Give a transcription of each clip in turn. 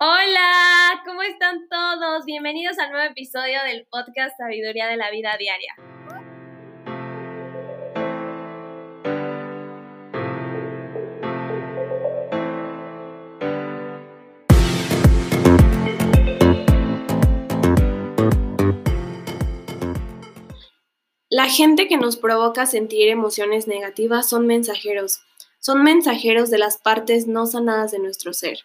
Hola, ¿cómo están todos? Bienvenidos al nuevo episodio del podcast Sabiduría de la Vida Diaria. La gente que nos provoca sentir emociones negativas son mensajeros, son mensajeros de las partes no sanadas de nuestro ser.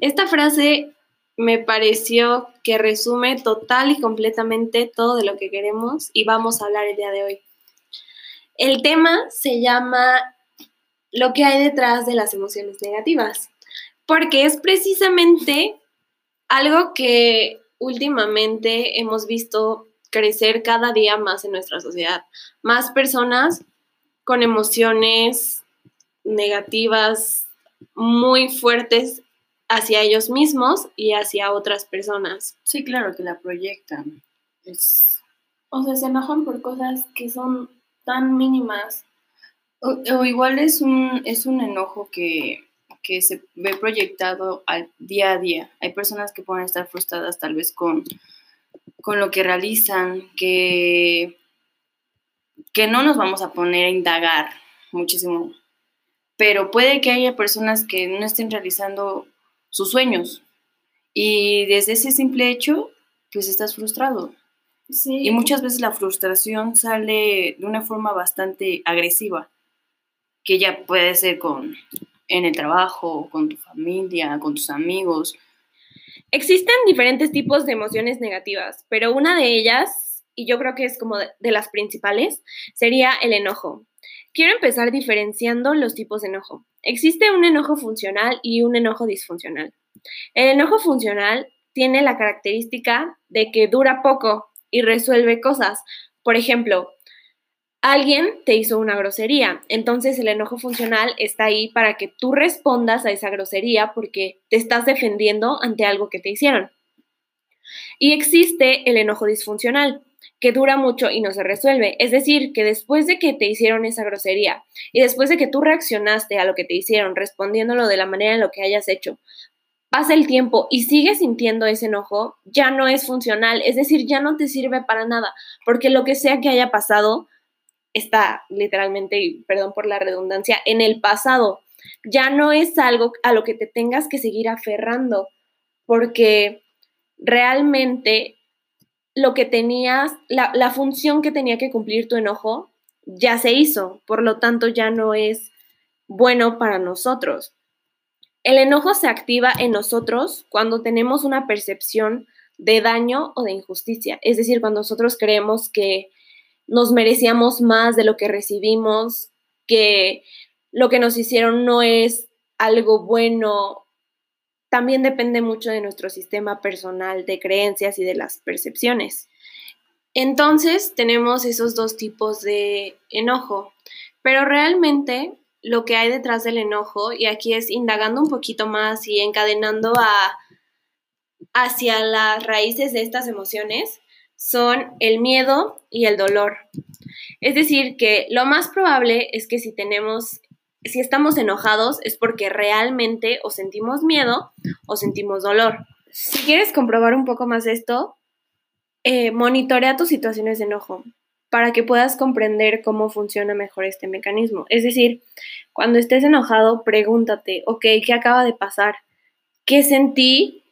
Esta frase me pareció que resume total y completamente todo de lo que queremos y vamos a hablar el día de hoy. El tema se llama lo que hay detrás de las emociones negativas, porque es precisamente algo que últimamente hemos visto crecer cada día más en nuestra sociedad. Más personas con emociones negativas muy fuertes hacia ellos mismos y hacia otras personas. Sí, claro, que la proyectan. O sea, se enojan por cosas que son tan mínimas. O, igual es un, es un enojo que, que se ve proyectado al día a día. Hay personas que pueden estar frustradas tal vez con, con lo que realizan, que, que no nos vamos a poner a indagar muchísimo. Pero puede que haya personas que no estén realizando sus sueños. Y desde ese simple hecho, pues estás frustrado. Y muchas veces la frustración sale de una forma bastante agresiva, que ya puede ser con en el trabajo, con tu familia, con tus amigos. Existen diferentes tipos de emociones negativas, pero una de ellas, y yo creo que es como de, de las principales, sería el enojo. Quiero empezar diferenciando los tipos de enojo. Existe un enojo funcional y un enojo disfuncional. El enojo funcional tiene la característica de que dura poco y resuelve cosas. Por ejemplo, alguien te hizo una grosería, entonces el enojo funcional está ahí para que tú respondas a esa grosería porque te estás defendiendo ante algo que te hicieron. Y existe el enojo disfuncional, que dura mucho y no se resuelve. Es decir, que después de que te hicieron esa grosería y después de que tú reaccionaste a lo que te hicieron, respondiéndolo de la manera en lo que hayas hecho, pasa el tiempo y sigues sintiendo ese enojo, ya no es funcional, es decir, ya no te sirve para nada, porque lo que sea que haya pasado está literalmente, perdón por la redundancia, en el pasado. Ya no es algo a lo que te tengas que seguir aferrando, porque realmente lo que tenías, la, función que tenía que cumplir tu enojo, ya se hizo, por lo tanto ya no es bueno para nosotros. El enojo se activa en nosotros cuando tenemos una percepción de daño o de injusticia, es decir, cuando nosotros creemos que nos merecíamos más de lo que recibimos, que lo que nos hicieron no es algo bueno también depende mucho de nuestro sistema personal de creencias y de las percepciones. Entonces tenemos esos dos tipos de enojo, pero realmente lo que hay detrás del enojo, y aquí es indagando un poquito más y encadenando a, hacia las raíces de estas emociones, son el miedo y el dolor. Es decir, que lo más probable es que si tenemos si estamos enojados es porque realmente o sentimos miedo o sentimos dolor. Si quieres comprobar un poco más esto, eh, monitorea tus situaciones de enojo para que puedas comprender cómo funciona mejor este mecanismo. Es decir, cuando estés enojado, pregúntate, ok, ¿qué acaba de pasar? ¿Qué sentí?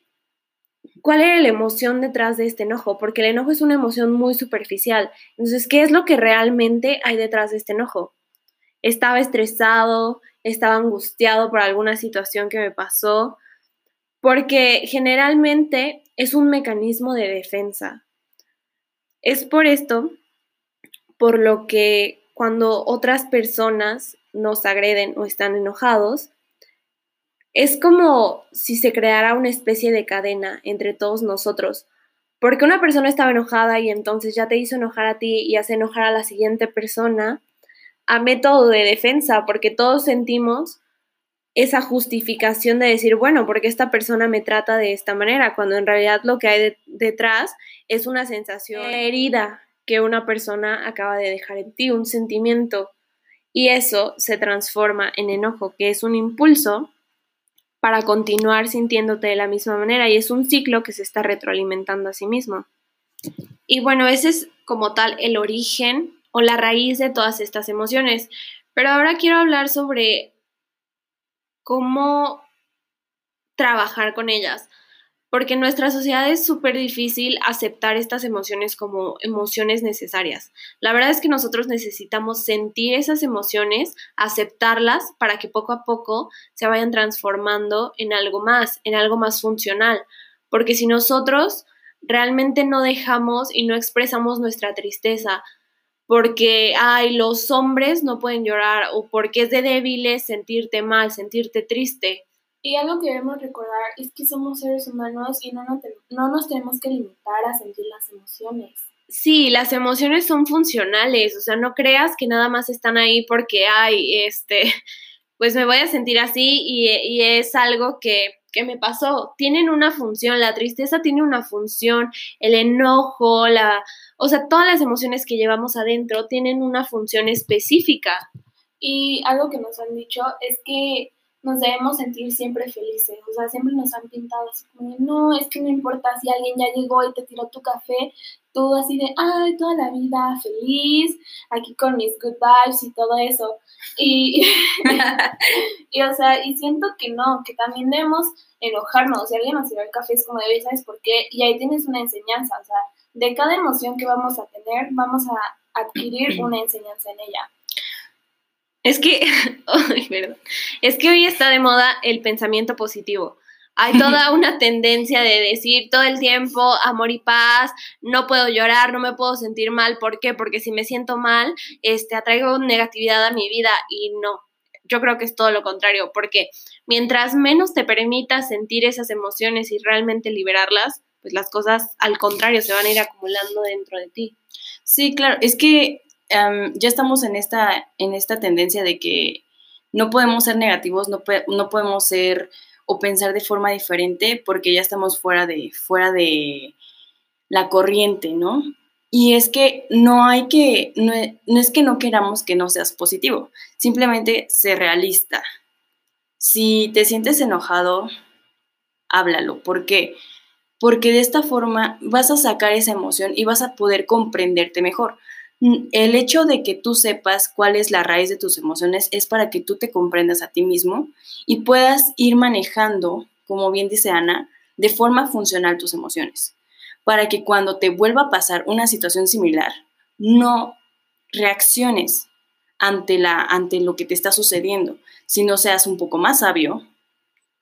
¿Cuál era la emoción detrás de este enojo? Porque el enojo es una emoción muy superficial. Entonces, ¿qué es lo que realmente hay detrás de este enojo? Estaba estresado, estaba angustiado por alguna situación que me pasó, porque generalmente es un mecanismo de defensa. Es por esto, por lo que cuando otras personas nos agreden o están enojados, es como si se creara una especie de cadena entre todos nosotros, porque una persona estaba enojada y entonces ya te hizo enojar a ti y hace enojar a la siguiente persona, a método de defensa, porque todos sentimos esa justificación de decir, bueno, porque esta persona me trata de esta manera, cuando en realidad lo que hay detrás es una sensación herida que una persona acaba de dejar en ti, un sentimiento, y eso se transforma en enojo, que es un impulso para continuar sintiéndote de la misma manera y es un ciclo que se está retroalimentando a sí mismo. Y bueno, ese es como tal el origen o la raíz de todas estas emociones. Pero ahora quiero hablar sobre cómo trabajar con ellas porque en nuestra sociedad es súper difícil aceptar estas emociones como emociones necesarias. La verdad es que nosotros necesitamos sentir esas emociones, aceptarlas para que poco a poco se vayan transformando en algo más, en algo más funcional. Porque si nosotros realmente no dejamos y no expresamos nuestra tristeza, porque, ay, los hombres no pueden llorar o porque es de débiles sentirte mal, sentirte triste, y algo que debemos recordar es que somos seres humanos y no, no, nos tenemos que limitar a sentir las emociones. Sí, las emociones son funcionales, o sea, no creas que nada más están ahí porque, ay, este, pues me voy a sentir así y, y es algo que, que me pasó. Tienen una función, la tristeza tiene una función, el enojo, la, o sea, todas las emociones que llevamos adentro tienen una función específica. Y algo que nos han dicho es que nos debemos sentir siempre felices. O sea, siempre nos han pintado así como no, es que no importa si alguien ya llegó y te tiró tu café, tú así de, ay, toda la vida feliz, aquí con mis good vibes y todo eso. Y, y, o sea, y siento que no, que también debemos enojarnos. Si alguien nos tiró el café es como de, ¿sabes por qué? Y ahí tienes una enseñanza, o sea, de cada emoción que vamos a tener, vamos a adquirir una enseñanza en ella. Es que, es que hoy está de moda el pensamiento positivo. Hay toda una tendencia de decir todo el tiempo amor y paz, no puedo llorar, no me puedo sentir mal. ¿Por qué? Porque si me siento mal, este, atraigo negatividad a mi vida y no. Yo creo que es todo lo contrario, porque mientras menos te permitas sentir esas emociones y realmente liberarlas, pues las cosas al contrario se van a ir acumulando dentro de ti. Sí, claro, es que ya estamos en esta, en esta tendencia de que no podemos ser negativos, no, no podemos ser o pensar de forma diferente porque ya estamos fuera de, fuera de la corriente, ¿no? Y es que no hay que, no, no es que no queramos que no seas positivo, simplemente ser realista. Si te sientes enojado, háblalo. ¿Por qué? Porque de esta forma vas a sacar esa emoción y vas a poder comprenderte mejor. El hecho de que tú sepas cuál es la raíz de tus emociones es para que tú te comprendas a ti mismo y puedas ir manejando, como bien dice Ana, de forma funcional tus emociones, para que cuando te vuelva a pasar una situación similar, no reacciones ante, la, ante lo que te está sucediendo, sino seas un poco más sabio,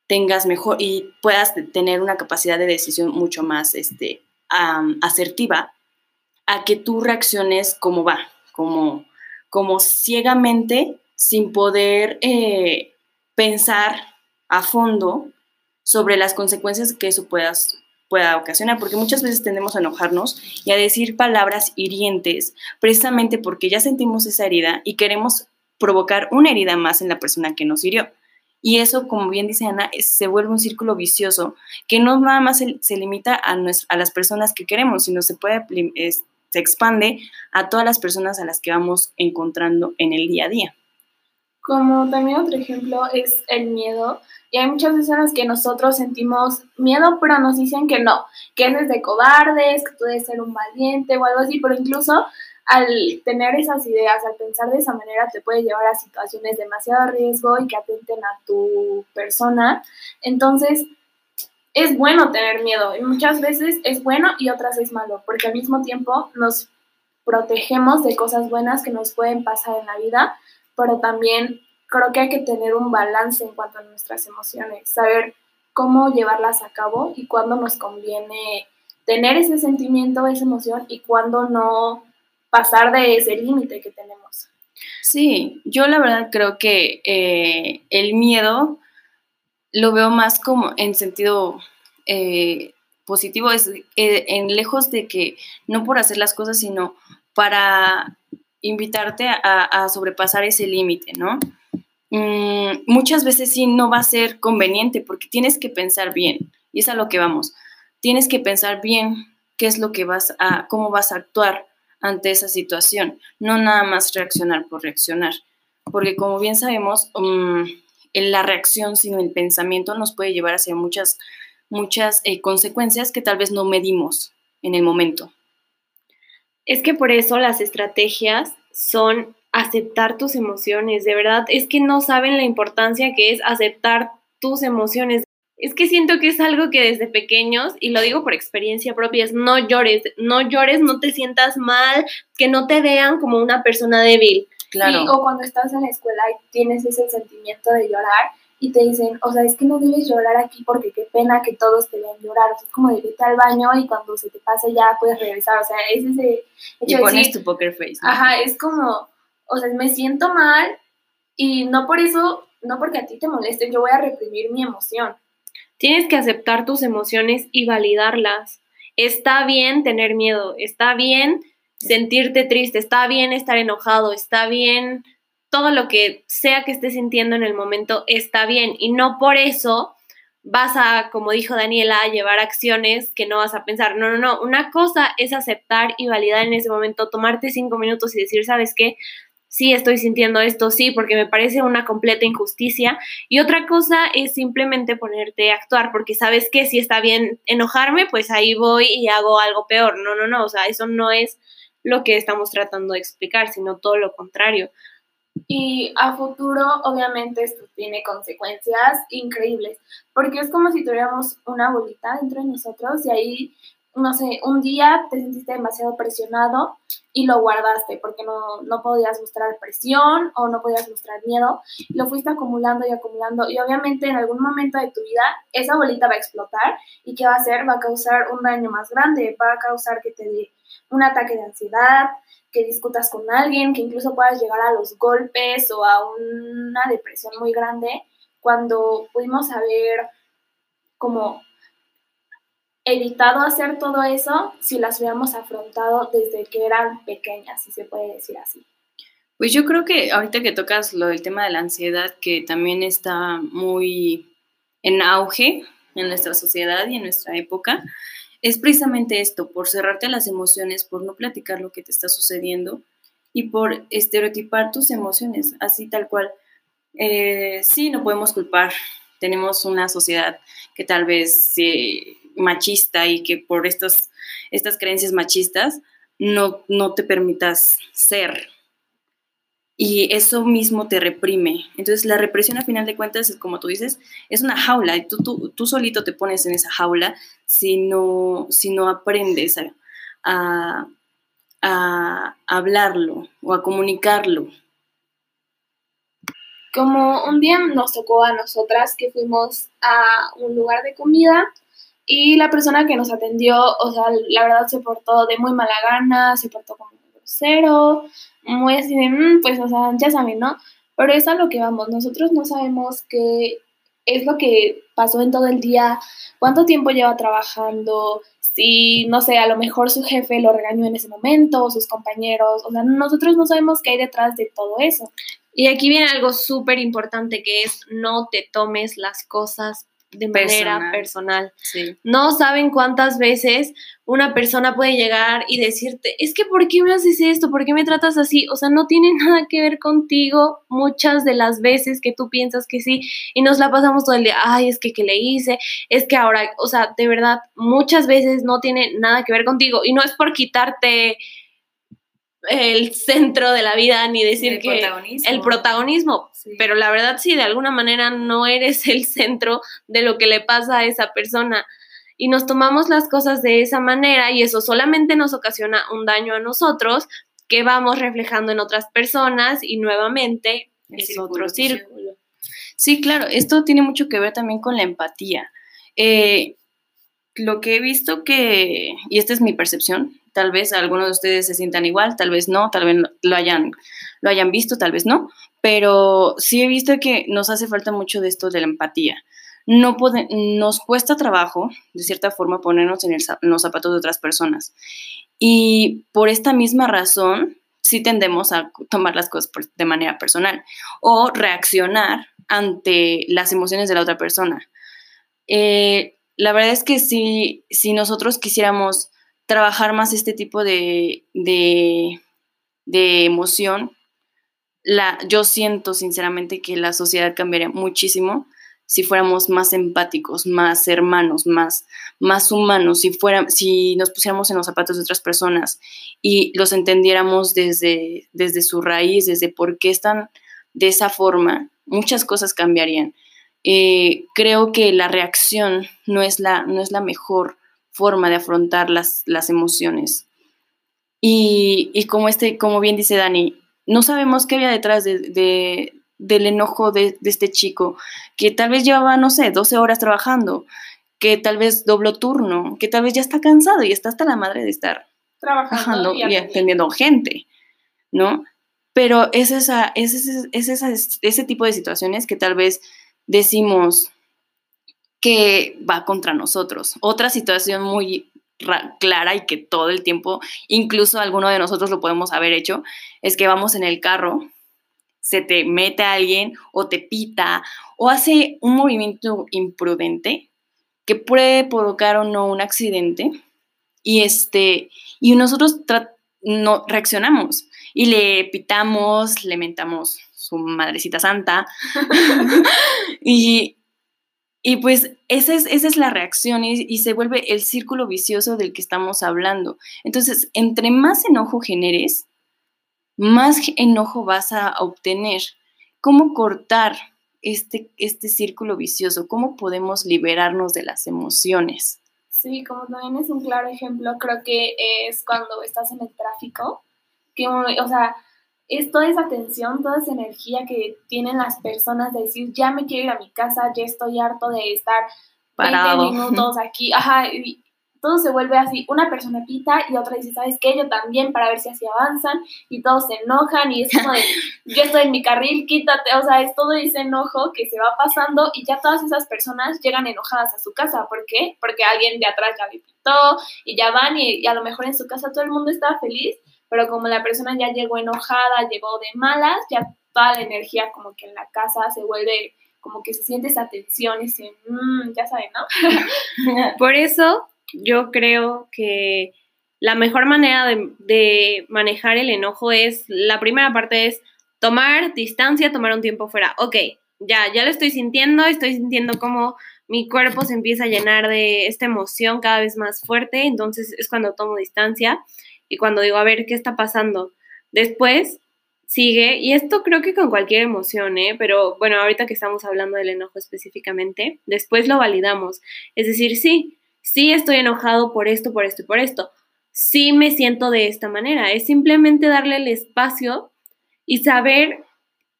tengas mejor y puedas tener una capacidad de decisión mucho más este, asertiva a que tú reacciones como va, como, como ciegamente, sin poder eh, pensar a fondo sobre las consecuencias que eso puedas, pueda ocasionar, porque muchas veces tendemos a enojarnos y a decir palabras hirientes, precisamente porque ya sentimos esa herida y queremos provocar una herida más en la persona que nos hirió. Y eso, como bien dice Ana, se vuelve un círculo vicioso que no nada más se, limita a, a, las personas que queremos, sino se puede se expande a todas las personas a las que vamos encontrando en el día a día. Como también otro ejemplo es el miedo. Y hay muchas personas que nosotros sentimos miedo, pero nos dicen que no, que es de cobardes, que tú debes ser un valiente o algo así, pero incluso al tener esas ideas, al pensar de esa manera, te puede llevar a situaciones de demasiado riesgo y que atenten a tu persona. Entonces, es bueno tener miedo y muchas veces es bueno y otras es malo, porque al mismo tiempo nos protegemos de cosas buenas que nos pueden pasar en la vida, pero también creo que hay que tener un balance en cuanto a nuestras emociones, saber cómo llevarlas a cabo y cuándo nos conviene tener ese sentimiento, esa emoción y cuándo no pasar de ese límite que tenemos. Sí, yo la verdad creo que eh, el miedo lo veo más como en sentido eh, positivo, es eh, en lejos de que no por hacer las cosas, sino para invitarte a, sobrepasar ese límite, ¿no? Mm, muchas veces sí no va a ser conveniente porque tienes que pensar bien, y es a lo que vamos. Tienes que pensar bien qué es lo que vas a, cómo vas a actuar ante esa situación, no nada más reaccionar por reaccionar, porque como bien sabemos, mm, la reacción, sino el pensamiento nos puede llevar hacia muchas, muchas eh, consecuencias que tal vez no medimos en el momento. Es que por eso las estrategias son aceptar tus emociones, de verdad, es que no saben la importancia que es aceptar tus emociones. Es que siento que es algo que desde pequeños, y lo digo por experiencia propia, es no llores, no llores, no te sientas mal, que no te vean como una persona débil. Claro. o cuando estás en la escuela y tienes ese sentimiento de llorar y te dicen, o sea, es que no debes llorar aquí porque qué pena que todos te vean llorar. O sea, es como de irte al baño y cuando se te pase ya puedes regresar. O sea, es ese Y pones tu poker face. Ajá, es como, o sea, me siento mal y no por eso, no porque a ti te moleste, yo voy a reprimir mi emoción. Tienes que aceptar tus emociones y validarlas. Está bien tener miedo, está bien sentirte triste, está bien estar enojado, está bien todo lo que sea que estés sintiendo en el momento está bien y no por eso vas a, como dijo Daniela, a llevar acciones que no vas a pensar. No, no, no. Una cosa es aceptar y validar en ese momento, tomarte cinco minutos y decir, ¿sabes qué? Sí estoy sintiendo esto, sí, porque me parece una completa injusticia. Y otra cosa es simplemente ponerte a actuar, porque sabes que si está bien enojarme, pues ahí voy y hago algo peor. No, no, no, o sea, eso no es lo que estamos tratando de explicar, sino todo lo contrario. Y a futuro, obviamente, esto tiene consecuencias increíbles, porque es como si tuviéramos una bolita dentro de nosotros y ahí no sé, un día te sentiste demasiado presionado y lo guardaste porque no, no podías mostrar presión o no podías mostrar miedo, lo fuiste acumulando y acumulando y obviamente en algún momento de tu vida esa bolita va a explotar y ¿qué va a hacer? Va a causar un daño más grande, va a causar que te dé un ataque de ansiedad, que discutas con alguien, que incluso puedas llegar a los golpes o a una depresión muy grande cuando pudimos haber como evitado hacer todo eso si las hubiéramos afrontado desde que eran pequeñas, si se puede decir así. Pues yo creo que ahorita que tocas lo del tema de la ansiedad, que también está muy en auge en nuestra sociedad y en nuestra época, es precisamente esto, por cerrarte las emociones, por no platicar lo que te está sucediendo y por estereotipar tus emociones, así tal cual. Eh, sí, no podemos culpar. Tenemos una sociedad que tal vez machista y que por estas, creencias machistas no, no te permitas ser. Y eso mismo te reprime. Entonces la represión a final de cuentas, como tú dices, es una jaula. Y tú, tú, tú solito te pones en esa jaula si no, si no aprendes a, a hablarlo o a comunicarlo. Como un día nos tocó a nosotras que fuimos a un lugar de comida y la persona que nos atendió, o sea, la verdad se portó de muy mala gana, se portó como grosero, muy así de, mm, pues, o sea, ya saben, ¿no? Pero es a lo que vamos, nosotros no sabemos qué es lo que pasó en todo el día, cuánto tiempo lleva trabajando, si, no sé, a lo mejor su jefe lo regañó en ese momento, sus compañeros, o sea, nosotros no sabemos qué hay detrás de todo eso. Y aquí viene algo súper importante que es no te tomes las cosas de manera personal. No saben cuántas veces una persona puede llegar y decirte, es que ¿por qué me haces esto? ¿Por qué me tratas así? O sea, no tiene nada que ver contigo muchas de las veces que tú piensas que sí y nos la pasamos todo el día, ay, es que ¿qué le hice? Es que ahora, o sea, de verdad, muchas veces no tiene nada que ver contigo y no es por quitarte el centro de la vida ni decir el que protagonismo. el protagonismo, pero la verdad sí, de alguna manera no eres el centro de lo que le pasa a esa persona y nos tomamos las cosas de esa manera y eso solamente nos ocasiona un daño a nosotros que vamos reflejando en otras personas y nuevamente es otro círculo. Sí, claro, esto tiene mucho que ver también con la empatía. Eh, lo que he visto que, y esta es mi percepción, tal vez algunos de ustedes se sientan igual, tal vez no, tal vez lo hayan, lo hayan visto, tal vez no, pero sí he visto que nos hace falta mucho de esto de la empatía. No nos cuesta trabajo, de cierta forma, ponernos en, en los zapatos de otras personas. Y por esta misma razón, sí tendemos a tomar las cosas de manera personal o reaccionar ante las emociones de la otra persona. Eh, la verdad es que si, si nosotros quisiéramos trabajar más este tipo de, de, emoción, la, yo siento sinceramente que la sociedad cambiaría muchísimo si fuéramos más empáticos, más hermanos, más, más humanos, si, fuera, si nos pusiéramos en los zapatos de otras personas y los entendiéramos desde, desde su raíz, desde por qué están de esa forma, muchas cosas cambiarían. Eh, creo que la reacción no es la, no es la mejor forma de afrontar las, las emociones. Y, y, como, este, como bien dice Dani, no sabemos qué había detrás de, del enojo de, este chico, que tal vez llevaba, no sé, 12 horas trabajando, que tal vez dobló turno, que tal vez ya está cansado y está hasta la madre de estar trabajando y, atendiendo gente, ¿no? Pero es, esa, es, ese, es ese tipo de situaciones que tal vez decimos que va contra nosotros. Otra situación muy clara y que todo el tiempo, incluso alguno de nosotros lo podemos haber hecho, es que vamos en el carro se te mete a alguien o te pita o hace un movimiento imprudente que puede provocar o no un accidente y este y nosotros no reaccionamos y le pitamos, le mentamos su madrecita santa y, y pues esa es, esa es la reacción y, se vuelve el círculo vicioso del que estamos hablando. Entonces, entre más enojo generes, más enojo vas a obtener. ¿Cómo cortar este, este círculo vicioso? ¿Cómo podemos liberarnos de las emociones? Sí, como también es un claro ejemplo, creo que es cuando estás en el tráfico, que, o sea, es toda esa tensión, toda esa energía que tienen las personas de decir, ya me quiero ir a mi casa, ya estoy harto de estar Parado. minutos aquí, ajá, y, todo se vuelve así, una persona pita y otra dice, ¿sabes qué? Yo también para ver si así avanzan y todos se enojan y es como de, yo estoy en mi carril, quítate, o sea, es todo ese enojo que se va pasando y ya todas esas personas llegan enojadas a su casa, ¿por qué? Porque alguien de atrás ya le pitó y ya van y, a lo mejor en su casa todo el mundo está feliz, pero como la persona ya llegó enojada, llegó de malas, ya toda la energía como que en la casa se vuelve como que se siente esa tensión, ese, mmm, ya saben, ¿no? Por eso yo creo que la mejor manera de, manejar el enojo es, la primera parte es tomar distancia, tomar un tiempo fuera. Ok, ya, ya lo estoy sintiendo, estoy sintiendo como mi cuerpo se empieza a llenar de esta emoción cada vez más fuerte, entonces es cuando tomo distancia y cuando digo, a ver, ¿qué está pasando? Después sigue, y esto creo que con cualquier emoción, ¿eh? pero bueno, ahorita que estamos hablando del enojo específicamente, después lo validamos. Es decir, sí, sí estoy enojado por esto, por esto y por esto. Sí me siento de esta manera. Es simplemente darle el espacio y saber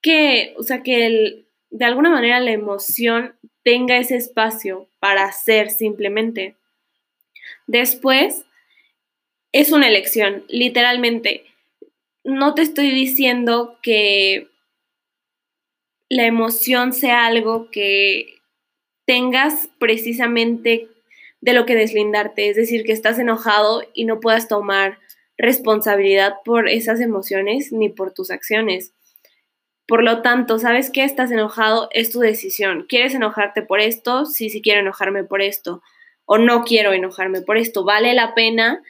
que, o sea, que de alguna manera la emoción tenga ese espacio para ser simplemente. Después, es una elección, literalmente. No te estoy diciendo que la emoción sea algo que tengas precisamente de lo que deslindarte, es decir, que estás enojado y no puedas tomar responsabilidad por esas emociones ni por tus acciones. Por lo tanto, ¿sabes qué? Estás enojado, es tu decisión. ¿Quieres enojarte por esto? Sí, sí quiero enojarme por esto. O no quiero enojarme por esto. ¿Vale la pena?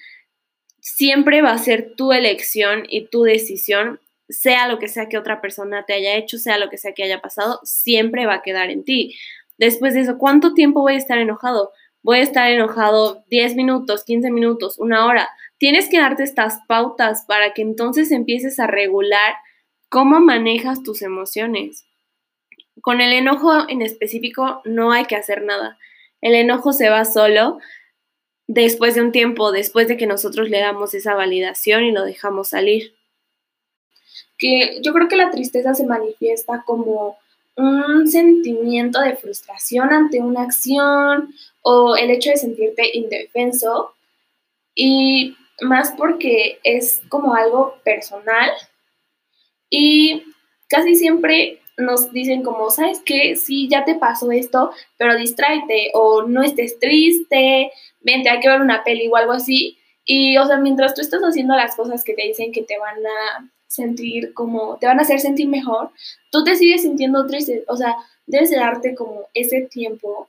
Siempre va a ser tu elección y tu decisión, sea lo que sea que otra persona te haya hecho, sea lo que sea que haya pasado, siempre va a quedar en ti. Después de eso, ¿cuánto tiempo voy a estar enojado? voy a estar enojado 10 minutos, 15 minutos, una hora. Tienes que darte estas pautas para que entonces empieces a regular cómo manejas tus emociones. Con el enojo en específico no hay que hacer nada. El enojo se va solo después de un tiempo, después de que nosotros le damos esa validación y lo dejamos salir. Que yo creo que la tristeza se manifiesta como un sentimiento de frustración ante una acción o el hecho de sentirte indefenso y más porque es como algo personal y casi siempre nos dicen como, ¿sabes qué? Sí, ya te pasó esto, pero distráete o no estés triste, vente, hay que ver una peli o algo así. Y, o sea, mientras tú estás haciendo las cosas que te dicen que te van a sentir como, te van a hacer sentir mejor, tú te sigues sintiendo triste. O sea, debes de darte como ese tiempo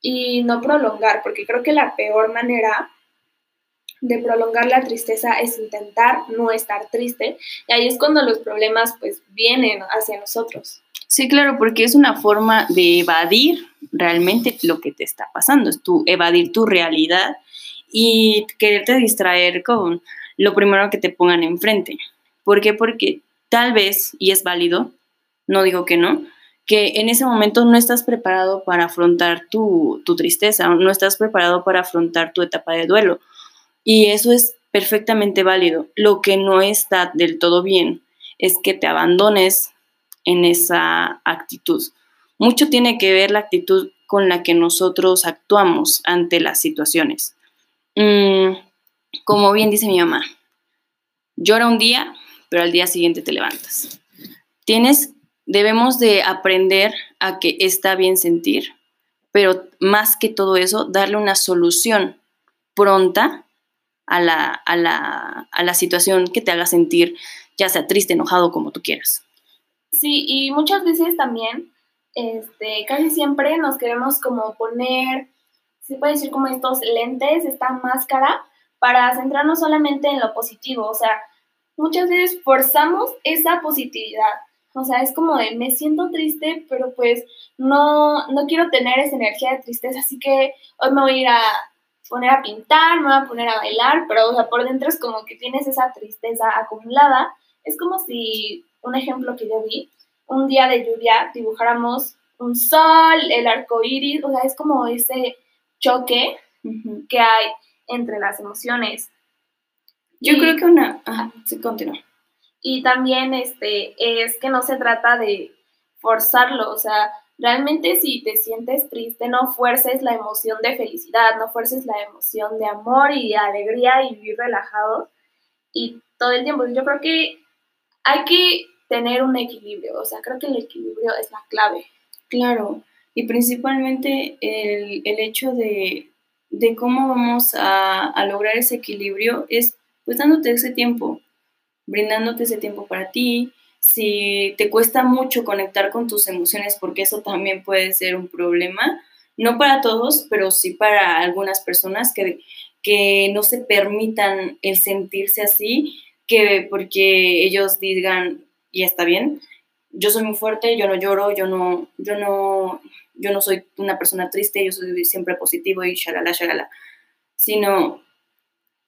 y no prolongar, porque creo que la peor manera de prolongar la tristeza es intentar no estar triste y ahí es cuando los problemas pues vienen hacia nosotros. Sí, claro, porque es una forma de evadir realmente lo que te está pasando, es tu evadir tu realidad y quererte distraer con lo primero que te pongan enfrente. ¿Por qué? Porque tal vez, y es válido, no digo que no, que en ese momento no estás preparado para afrontar tu, tu tristeza, no estás preparado para afrontar tu etapa de duelo y eso es perfectamente válido. Lo que no está del todo bien es que te abandones en esa actitud. Mucho tiene que ver la actitud con la que nosotros actuamos ante las situaciones. Mm, como bien dice mi mamá, llora un día, pero al día siguiente te levantas. Tienes, debemos de aprender a que está bien sentir, pero más que todo eso, darle una solución pronta a la, a la, a la situación que te haga sentir, ya sea triste, enojado, como tú quieras. Sí, y muchas veces también, este, casi siempre nos queremos como poner, se puede decir como estos lentes, esta máscara, para centrarnos solamente en lo positivo. O sea, muchas veces forzamos esa positividad. O sea, es como de me siento triste, pero pues no, no quiero tener esa energía de tristeza, así que hoy me voy a ir a poner a pintar, me voy a poner a bailar, pero o sea, por dentro es como que tienes esa tristeza acumulada. Es como si, un ejemplo que yo vi, un día de lluvia dibujáramos un sol, el arco iris, o sea, es como ese choque que hay entre las emociones. Yo creo que una. Ajá, sí, continúa. Y también este, es que no se trata de forzarlo, o sea, Realmente si te sientes triste, no fuerces la emoción de felicidad, no fuerces la emoción de amor y de alegría y vivir relajado y todo el tiempo. Yo creo que hay que tener un equilibrio, o sea, creo que el equilibrio es la clave. Claro, y principalmente el, hecho de, cómo vamos a, a, lograr ese equilibrio es pues dándote ese tiempo, brindándote ese tiempo para ti, si te cuesta mucho conectar con tus emociones, porque eso también puede ser un problema, no para todos, pero sí para algunas personas que, que no se permitan el sentirse así, que porque ellos digan, ya está bien, yo soy muy fuerte, yo no lloro, yo no, yo no, yo no soy una persona triste, yo soy siempre positivo y shalala, shalala, sino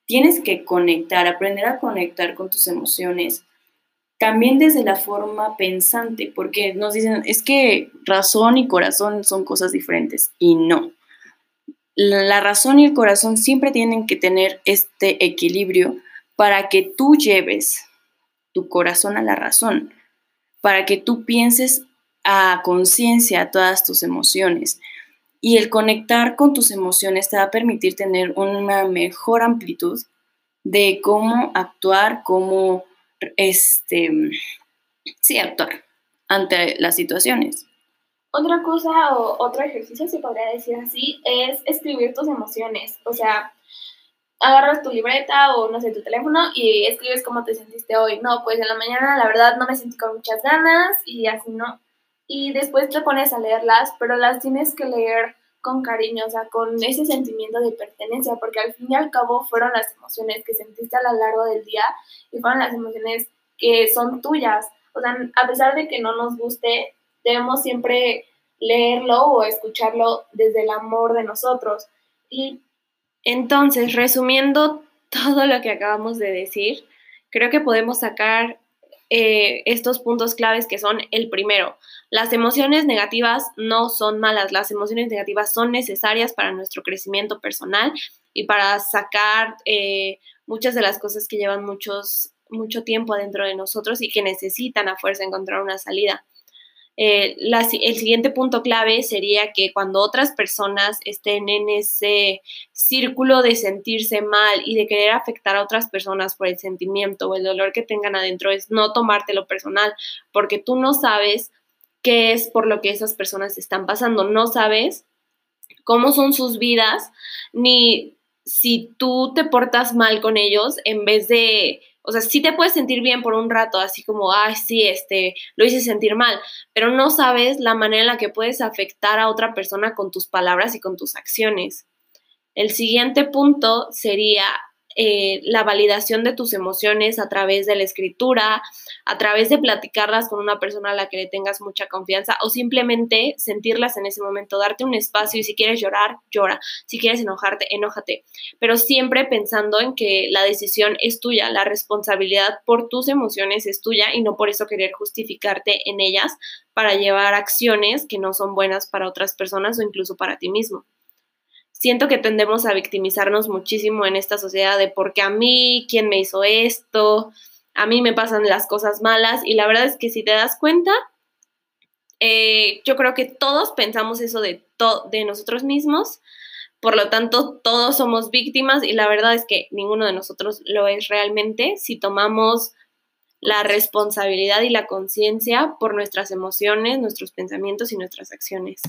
tienes que conectar, aprender a conectar con tus emociones, también desde la forma pensante, porque nos dicen, es que razón y corazón son cosas diferentes, y no. La razón y el corazón siempre tienen que tener este equilibrio para que tú lleves tu corazón a la razón, para que tú pienses a conciencia todas tus emociones. Y el conectar con tus emociones te va a permitir tener una mejor amplitud de cómo actuar, cómo este, sí, actuar ante las situaciones. Otra cosa o otro ejercicio, se podría decir así, es escribir tus emociones. O sea, agarras tu libreta o no sé, tu teléfono y escribes cómo te sentiste hoy. No, pues en la mañana la verdad no me sentí con muchas ganas y así no. Y después te pones a leerlas, pero las tienes que leer con cariño, o sea, con ese sentimiento de pertenencia, porque al fin y al cabo fueron las emociones que sentiste a lo largo del día y fueron las emociones que son tuyas. O sea, a pesar de que no nos guste, debemos siempre leerlo o escucharlo desde el amor de nosotros. Y entonces, resumiendo todo lo que acabamos de decir, creo que podemos sacar eh, estos puntos claves que son el primero, las emociones negativas no son malas, las emociones negativas son necesarias para nuestro crecimiento personal y para sacar eh, muchas de las cosas que llevan muchos, mucho tiempo adentro de nosotros y que necesitan a fuerza encontrar una salida. Eh, el siguiente punto clave sería que cuando otras personas estén en ese círculo de sentirse mal y de querer afectar a otras personas por el sentimiento o el dolor que tengan adentro, es no tomártelo personal, porque tú no sabes qué es por lo que esas personas están pasando, no sabes cómo son sus vidas, ni si tú te portas mal con ellos en vez de o sea, sí te puedes sentir bien por un rato, así como, ay, sí, este, lo hice sentir mal, pero no sabes la manera en la que puedes afectar a otra persona con tus palabras y con tus acciones. El siguiente punto sería eh, la validación de tus emociones a través de la escritura, a través de platicarlas con una persona a la que le tengas mucha confianza o simplemente sentirlas en ese momento, darte un espacio y si quieres llorar, llora, si quieres enojarte, enójate, pero siempre pensando en que la decisión es tuya, la responsabilidad por tus emociones es tuya y no por eso querer justificarte en ellas para llevar acciones que no son buenas para otras personas o incluso para ti mismo siento que tendemos a victimizarnos muchísimo en esta sociedad de porque a mí, quién me hizo esto, a mí me pasan las cosas malas y la verdad es que si te das cuenta, eh, yo creo que todos pensamos eso de, de nosotros mismos, por lo tanto todos somos víctimas y la verdad es que ninguno de nosotros lo es realmente si tomamos la responsabilidad y la conciencia por nuestras emociones, nuestros pensamientos y nuestras acciones.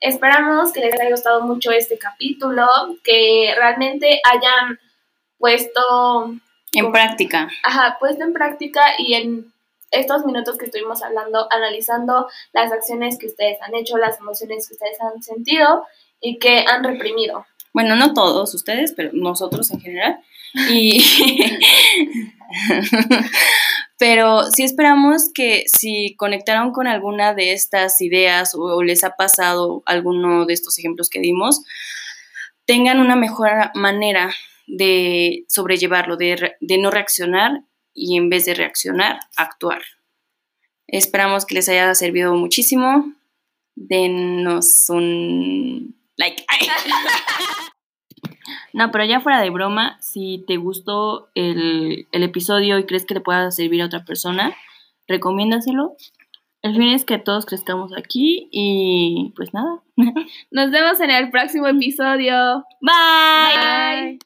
Esperamos que les haya gustado mucho este capítulo, que realmente hayan puesto en práctica. Ajá, puesto en práctica y en estos minutos que estuvimos hablando, analizando las acciones que ustedes han hecho, las emociones que ustedes han sentido y que han reprimido. Bueno, no todos ustedes, pero nosotros en general. Y pero sí esperamos que si conectaron con alguna de estas ideas o, les ha pasado alguno de estos ejemplos que dimos, tengan una mejor manera de sobrellevarlo, de, de no reaccionar y en vez de reaccionar, actuar. Esperamos que les haya servido muchísimo. Denos un like. No, pero ya fuera de broma, si te gustó el, episodio y crees que le pueda servir a otra persona, recomiéndaselo. El fin es que todos crezcamos aquí y pues nada. Nos vemos en el próximo episodio. Bye.